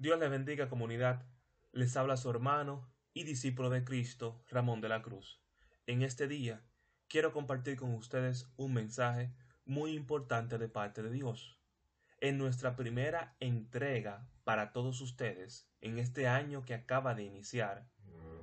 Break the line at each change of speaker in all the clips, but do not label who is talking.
Dios le bendiga comunidad. Les habla su hermano y discípulo de Cristo, Ramón de la Cruz. En este día quiero compartir con ustedes un mensaje muy importante de parte de Dios. En nuestra primera entrega para todos ustedes, en este año que acaba de iniciar,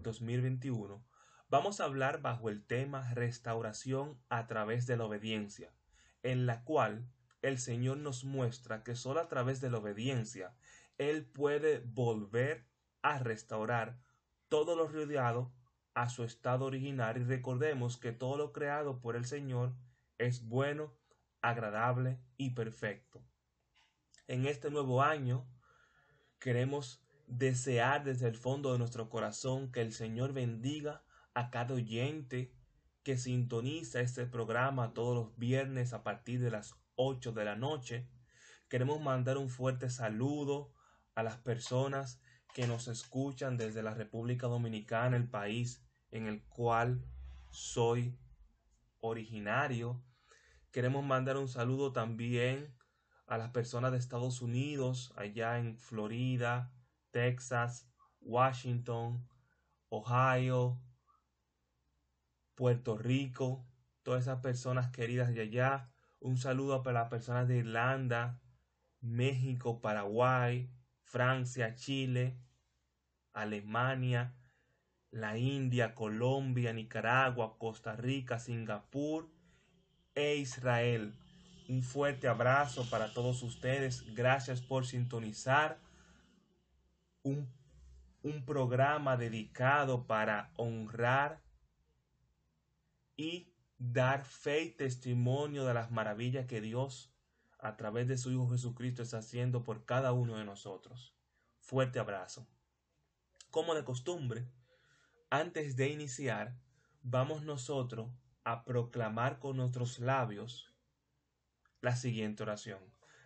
2021, vamos a hablar bajo el tema restauración a través de la obediencia, en la cual el Señor nos muestra que solo a través de la obediencia Él puede volver a restaurar todo lo rodeado a su estado original y recordemos que todo lo creado por el Señor es bueno, agradable y perfecto. En este nuevo año queremos desear desde el fondo de nuestro corazón que el Señor bendiga a cada oyente que sintoniza este programa todos los viernes a partir de las 8 de la noche. Queremos mandar un fuerte saludo a las personas que nos escuchan desde la República Dominicana, el país en el cual soy originario. Queremos mandar un saludo también a las personas de Estados Unidos, allá en Florida, Texas, Washington, Ohio, Puerto Rico, todas esas personas queridas de allá. Un saludo para las personas de Irlanda, México, Paraguay, Francia, Chile, Alemania, la India, Colombia, Nicaragua, Costa Rica, Singapur e Israel. Un fuerte abrazo para todos ustedes. Gracias por sintonizar un, un programa dedicado para honrar y dar fe y testimonio de las maravillas que Dios a través de su Hijo Jesucristo está haciendo por cada uno de nosotros. Fuerte abrazo. Como de costumbre, antes de iniciar, vamos nosotros a proclamar con nuestros labios la siguiente oración,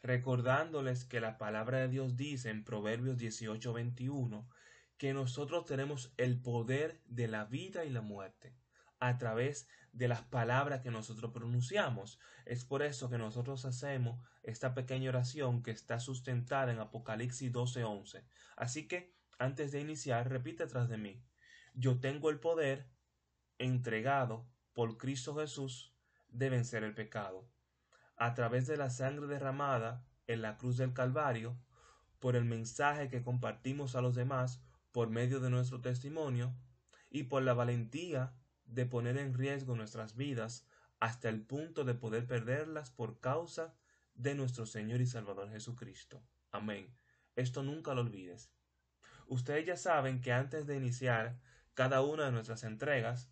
recordándoles que la palabra de Dios dice en Proverbios 18:21 que nosotros tenemos el poder de la vida y la muerte a través de las palabras que nosotros pronunciamos. Es por eso que nosotros hacemos esta pequeña oración que está sustentada en Apocalipsis 12:11. Así que, antes de iniciar, repite tras de mí. Yo tengo el poder entregado por Cristo Jesús de vencer el pecado. A través de la sangre derramada en la cruz del Calvario, por el mensaje que compartimos a los demás por medio de nuestro testimonio y por la valentía de poner en riesgo nuestras vidas hasta el punto de poder perderlas por causa de nuestro Señor y Salvador Jesucristo. Amén. Esto nunca lo olvides. Ustedes ya saben que antes de iniciar cada una de nuestras entregas,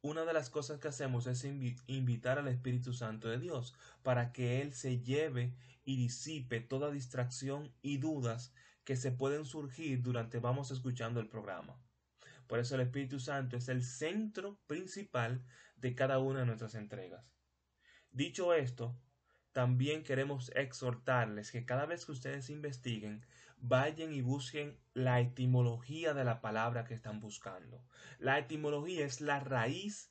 una de las cosas que hacemos es invitar al Espíritu Santo de Dios para que Él se lleve y disipe toda distracción y dudas que se pueden surgir durante vamos escuchando el programa. Por eso el Espíritu Santo es el centro principal de cada una de nuestras entregas. Dicho esto, también queremos exhortarles que cada vez que ustedes investiguen, vayan y busquen la etimología de la palabra que están buscando. La etimología es la raíz,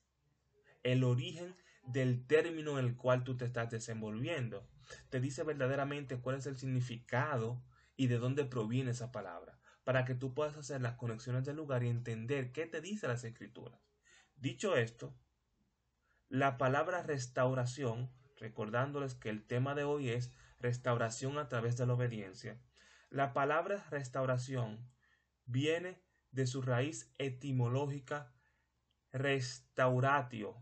el origen del término en el cual tú te estás desenvolviendo. Te dice verdaderamente cuál es el significado y de dónde proviene esa palabra para que tú puedas hacer las conexiones del lugar y entender qué te dice las escrituras. Dicho esto, la palabra restauración, recordándoles que el tema de hoy es restauración a través de la obediencia, la palabra restauración viene de su raíz etimológica restauratio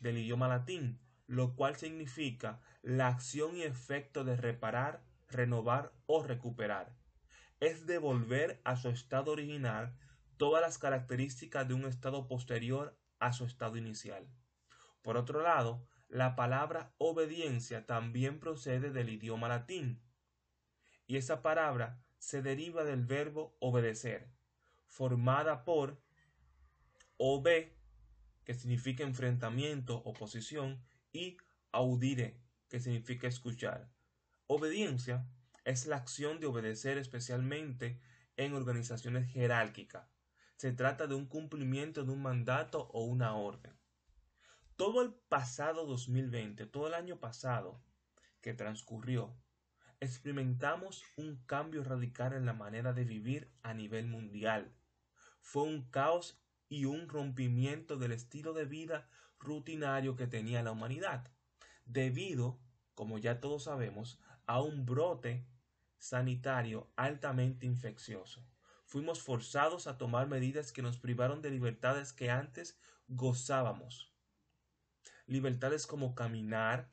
del idioma latín, lo cual significa la acción y efecto de reparar, renovar o recuperar es devolver a su estado original todas las características de un estado posterior a su estado inicial. Por otro lado, la palabra obediencia también procede del idioma latín, y esa palabra se deriva del verbo obedecer, formada por obe, que significa enfrentamiento, oposición, y audire, que significa escuchar. Obediencia es la acción de obedecer especialmente en organizaciones jerárquicas. Se trata de un cumplimiento de un mandato o una orden. Todo el pasado 2020, todo el año pasado que transcurrió, experimentamos un cambio radical en la manera de vivir a nivel mundial. Fue un caos y un rompimiento del estilo de vida rutinario que tenía la humanidad, debido, como ya todos sabemos, a un brote sanitario altamente infeccioso. Fuimos forzados a tomar medidas que nos privaron de libertades que antes gozábamos. Libertades como caminar,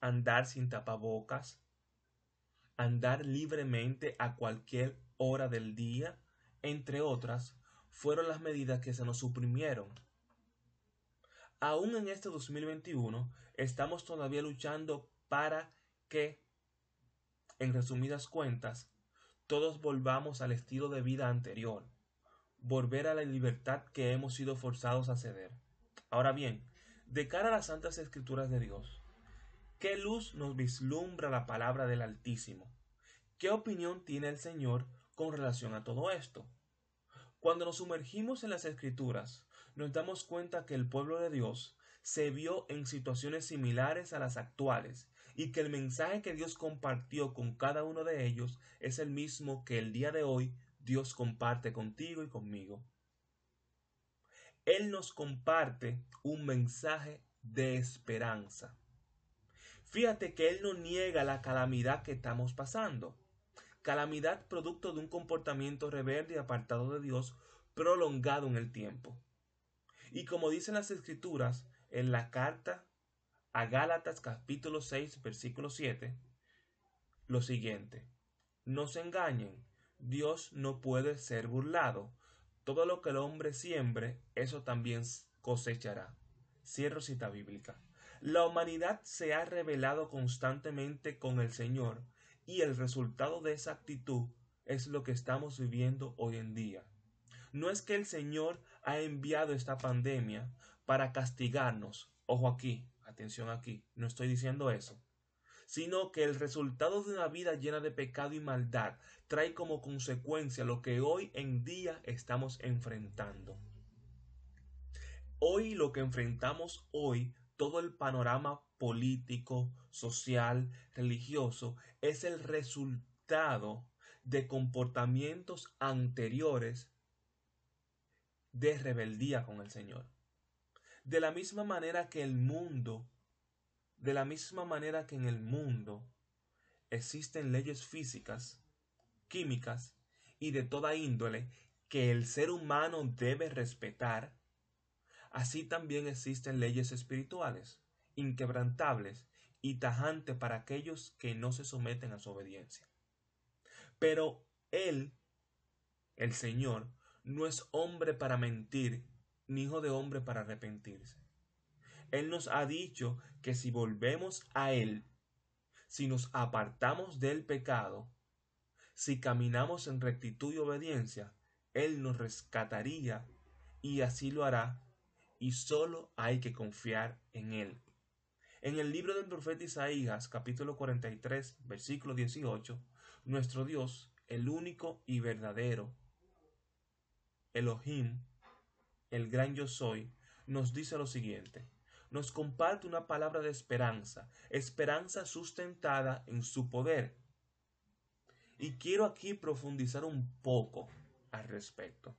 andar sin tapabocas, andar libremente a cualquier hora del día, entre otras, fueron las medidas que se nos suprimieron. Aún en este 2021 estamos todavía luchando para que, en resumidas cuentas, todos volvamos al estilo de vida anterior, volver a la libertad que hemos sido forzados a ceder. Ahora bien, de cara a las santas escrituras de Dios, ¿qué luz nos vislumbra la palabra del Altísimo? ¿Qué opinión tiene el Señor con relación a todo esto? Cuando nos sumergimos en las escrituras, nos damos cuenta que el pueblo de Dios se vio en situaciones similares a las actuales y que el mensaje que Dios compartió con cada uno de ellos es el mismo que el día de hoy Dios comparte contigo y conmigo. Él nos comparte un mensaje de esperanza. Fíjate que Él no niega la calamidad que estamos pasando. Calamidad producto de un comportamiento rebelde y apartado de Dios prolongado en el tiempo. Y como dicen las escrituras en la carta a Gálatas capítulo 6 versículo 7 lo siguiente. No se engañen, Dios no puede ser burlado. Todo lo que el hombre siembre, eso también cosechará. Cierro cita bíblica. La humanidad se ha revelado constantemente con el Señor y el resultado de esa actitud es lo que estamos viviendo hoy en día. No es que el Señor ha enviado esta pandemia para castigarnos. Ojo aquí, atención aquí, no estoy diciendo eso, sino que el resultado de una vida llena de pecado y maldad trae como consecuencia lo que hoy en día estamos enfrentando. Hoy lo que enfrentamos hoy, todo el panorama político, social, religioso, es el resultado de comportamientos anteriores de rebeldía con el Señor. De la misma manera que el mundo, de la misma manera que en el mundo existen leyes físicas, químicas y de toda índole que el ser humano debe respetar, así también existen leyes espirituales, inquebrantables y tajantes para aquellos que no se someten a su obediencia. Pero Él, el Señor, no es hombre para mentir, ni hijo de hombre para arrepentirse. Él nos ha dicho que si volvemos a Él, si nos apartamos del pecado, si caminamos en rectitud y obediencia, Él nos rescataría y así lo hará, y solo hay que confiar en Él. En el libro del profeta Isaías, capítulo 43, versículo 18, nuestro Dios, el único y verdadero, Elohim, el gran yo soy, nos dice lo siguiente. Nos comparte una palabra de esperanza, esperanza sustentada en su poder. Y quiero aquí profundizar un poco al respecto.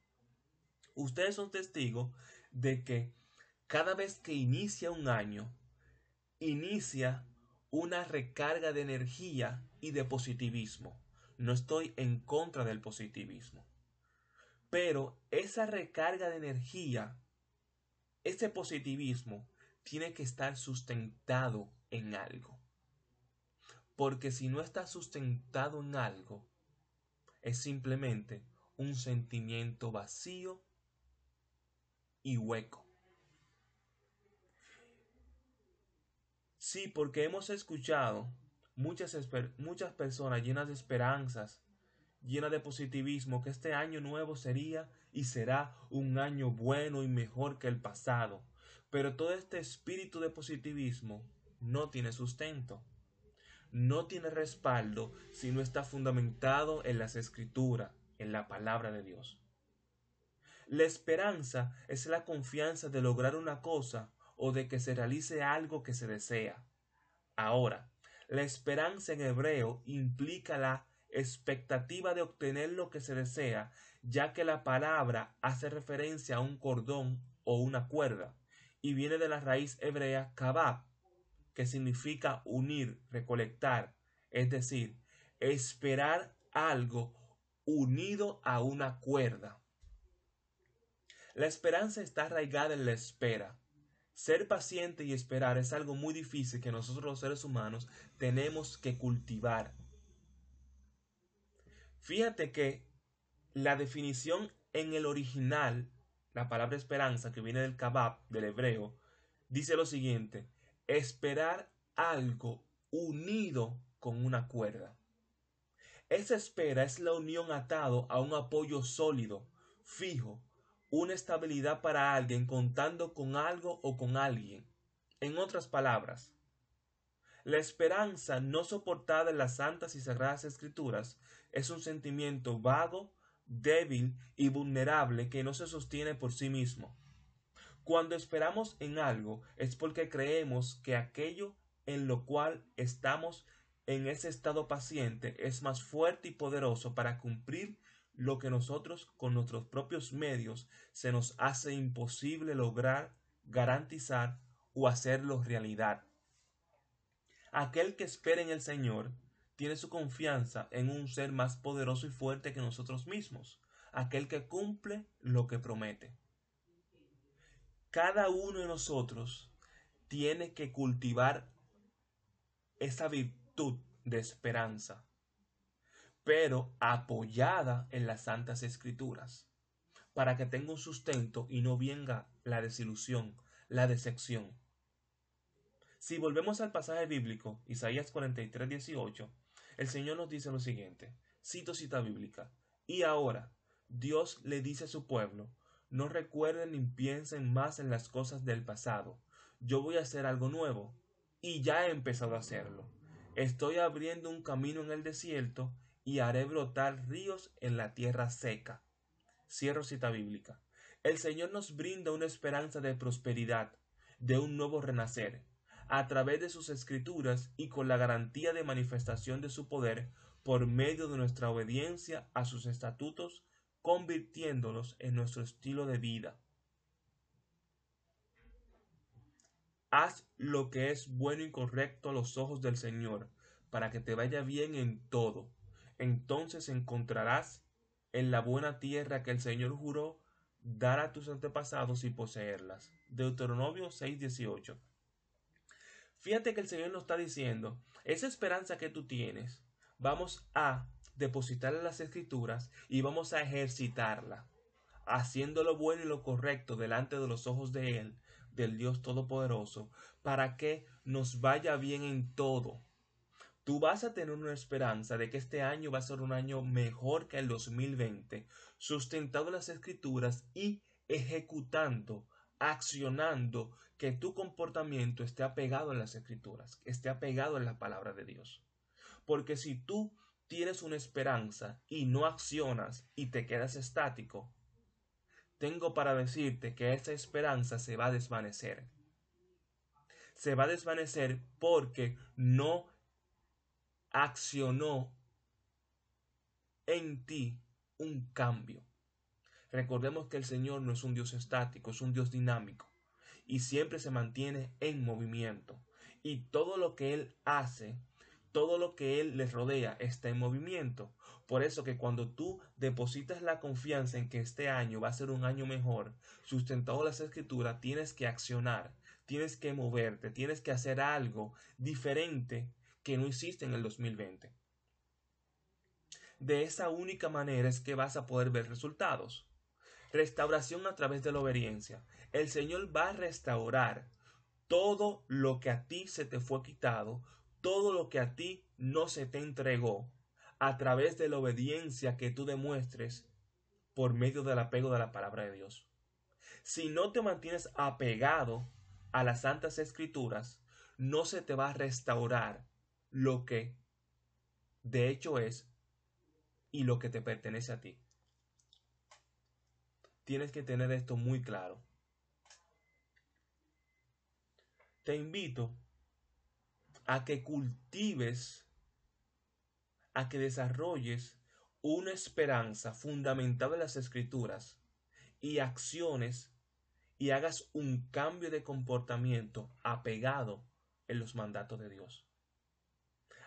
Ustedes son testigos de que cada vez que inicia un año, inicia una recarga de energía y de positivismo. No estoy en contra del positivismo. Pero esa recarga de energía, ese positivismo, tiene que estar sustentado en algo. Porque si no está sustentado en algo, es simplemente un sentimiento vacío y hueco. Sí, porque hemos escuchado muchas, muchas personas llenas de esperanzas llena de positivismo que este año nuevo sería y será un año bueno y mejor que el pasado. Pero todo este espíritu de positivismo no tiene sustento, no tiene respaldo si no está fundamentado en las escrituras, en la palabra de Dios. La esperanza es la confianza de lograr una cosa o de que se realice algo que se desea. Ahora, La esperanza en hebreo implica la expectativa de obtener lo que se desea, ya que la palabra hace referencia a un cordón o una cuerda, y viene de la raíz hebrea kabab, que significa unir, recolectar, es decir, esperar algo unido a una cuerda. La esperanza está arraigada en la espera. Ser paciente y esperar es algo muy difícil que nosotros los seres humanos tenemos que cultivar. Fíjate que la definición en el original, la palabra esperanza que viene del kabab, del hebreo, dice lo siguiente, esperar algo unido con una cuerda. Esa espera es la unión atado a un apoyo sólido, fijo, una estabilidad para alguien contando con algo o con alguien. En otras palabras, la esperanza no soportada en las santas y sagradas escrituras es un sentimiento vago, débil y vulnerable que no se sostiene por sí mismo. Cuando esperamos en algo es porque creemos que aquello en lo cual estamos en ese estado paciente es más fuerte y poderoso para cumplir lo que nosotros con nuestros propios medios se nos hace imposible lograr, garantizar o hacerlo realidad. Aquel que espera en el Señor tiene su confianza en un ser más poderoso y fuerte que nosotros mismos, aquel que cumple lo que promete. Cada uno de nosotros tiene que cultivar esa virtud de esperanza, pero apoyada en las santas escrituras, para que tenga un sustento y no venga la desilusión, la decepción. Si volvemos al pasaje bíblico, Isaías 43, 18, el Señor nos dice lo siguiente, cito cita bíblica, y ahora Dios le dice a su pueblo, no recuerden ni piensen más en las cosas del pasado, yo voy a hacer algo nuevo, y ya he empezado a hacerlo. Estoy abriendo un camino en el desierto y haré brotar ríos en la tierra seca. Cierro cita bíblica. El Señor nos brinda una esperanza de prosperidad, de un nuevo renacer, a través de sus escrituras y con la garantía de manifestación de su poder por medio de nuestra obediencia a sus estatutos, convirtiéndolos en nuestro estilo de vida. Haz lo que es bueno y correcto a los ojos del Señor, para que te vaya bien en todo. Entonces encontrarás en la buena tierra que el Señor juró dar a tus antepasados y poseerlas. Deuteronomio 6:18. Fíjate que el Señor nos está diciendo, esa esperanza que tú tienes, vamos a depositarla en las escrituras y vamos a ejercitarla, haciendo lo bueno y lo correcto delante de los ojos de Él, del Dios Todopoderoso, para que nos vaya bien en todo. Tú vas a tener una esperanza de que este año va a ser un año mejor que el 2020, sustentado en las escrituras y ejecutando, accionando que tu comportamiento esté apegado en las escrituras, esté apegado en la palabra de Dios. Porque si tú tienes una esperanza y no accionas y te quedas estático, tengo para decirte que esa esperanza se va a desvanecer. Se va a desvanecer porque no accionó en ti un cambio. Recordemos que el Señor no es un Dios estático, es un Dios dinámico y siempre se mantiene en movimiento. Y todo lo que Él hace, todo lo que Él les rodea está en movimiento. Por eso que cuando tú depositas la confianza en que este año va a ser un año mejor, sustentado las escrituras, tienes que accionar, tienes que moverte, tienes que hacer algo diferente que no hiciste en el 2020. De esa única manera es que vas a poder ver resultados. Restauración a través de la obediencia. El Señor va a restaurar todo lo que a ti se te fue quitado, todo lo que a ti no se te entregó, a través de la obediencia que tú demuestres por medio del apego de la palabra de Dios. Si no te mantienes apegado a las santas escrituras, no se te va a restaurar lo que de hecho es y lo que te pertenece a ti. Tienes que tener esto muy claro. Te invito a que cultives, a que desarrolles una esperanza fundamentada en las escrituras y acciones y hagas un cambio de comportamiento apegado en los mandatos de Dios.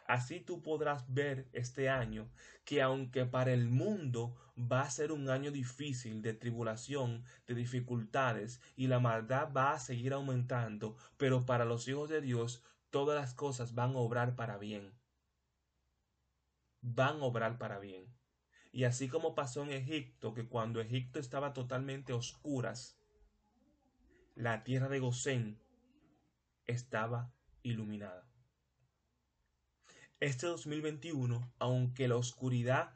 Así tú podrás ver este año que aunque para el mundo va a ser un año difícil de tribulación, de dificultades y la maldad va a seguir aumentando, pero para los hijos de Dios todas las cosas van a obrar para bien. Van a obrar para bien. Y así como pasó en Egipto, que cuando Egipto estaba totalmente oscuras, la tierra de Gosén estaba iluminada. Este 2021, aunque la oscuridad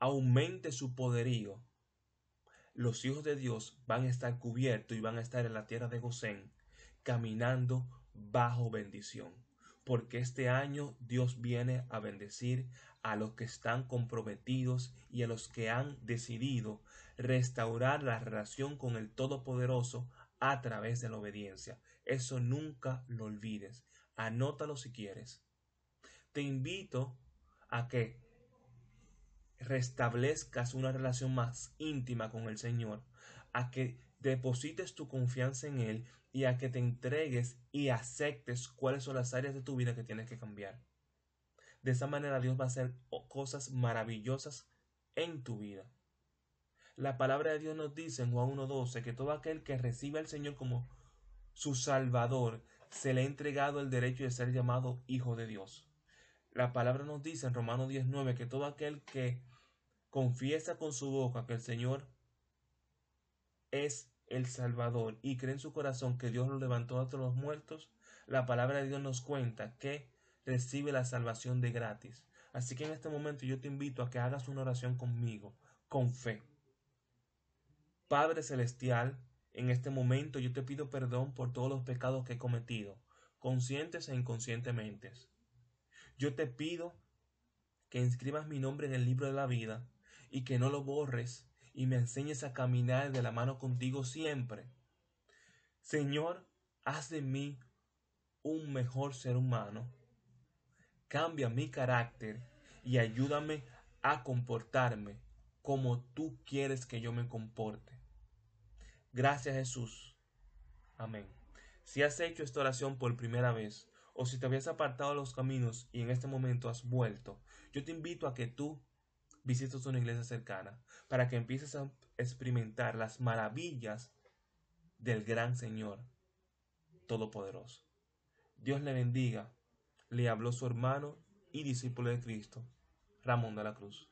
aumente su poderío, los hijos de Dios van a estar cubiertos y van a estar en la tierra de Gosén, caminando bajo bendición. Porque este año Dios viene a bendecir a los que están comprometidos y a los que han decidido restaurar la relación con el Todopoderoso a través de la obediencia. Eso nunca lo olvides. Anótalo si quieres te invito a que restablezcas una relación más íntima con el Señor, a que deposites tu confianza en Él y a que te entregues y aceptes cuáles son las áreas de tu vida que tienes que cambiar. De esa manera Dios va a hacer cosas maravillosas en tu vida. La palabra de Dios nos dice en Juan 1.12 que todo aquel que recibe al Señor como su Salvador se le ha entregado el derecho de ser llamado Hijo de Dios. La palabra nos dice en Romanos 19 que todo aquel que confiesa con su boca que el Señor es el Salvador y cree en su corazón que Dios lo levantó de los muertos, la palabra de Dios nos cuenta que recibe la salvación de gratis. Así que en este momento yo te invito a que hagas una oración conmigo, con fe. Padre Celestial, en este momento yo te pido perdón por todos los pecados que he cometido, conscientes e inconscientemente. Yo te pido que inscribas mi nombre en el libro de la vida y que no lo borres y me enseñes a caminar de la mano contigo siempre. Señor, haz de mí un mejor ser humano. Cambia mi carácter y ayúdame a comportarme como tú quieres que yo me comporte. Gracias Jesús. Amén. Si has hecho esta oración por primera vez, o si te habías apartado de los caminos y en este momento has vuelto, yo te invito a que tú visites una iglesia cercana para que empieces a experimentar las maravillas del gran Señor Todopoderoso. Dios le bendiga. Le habló su hermano y discípulo de Cristo, Ramón de la Cruz.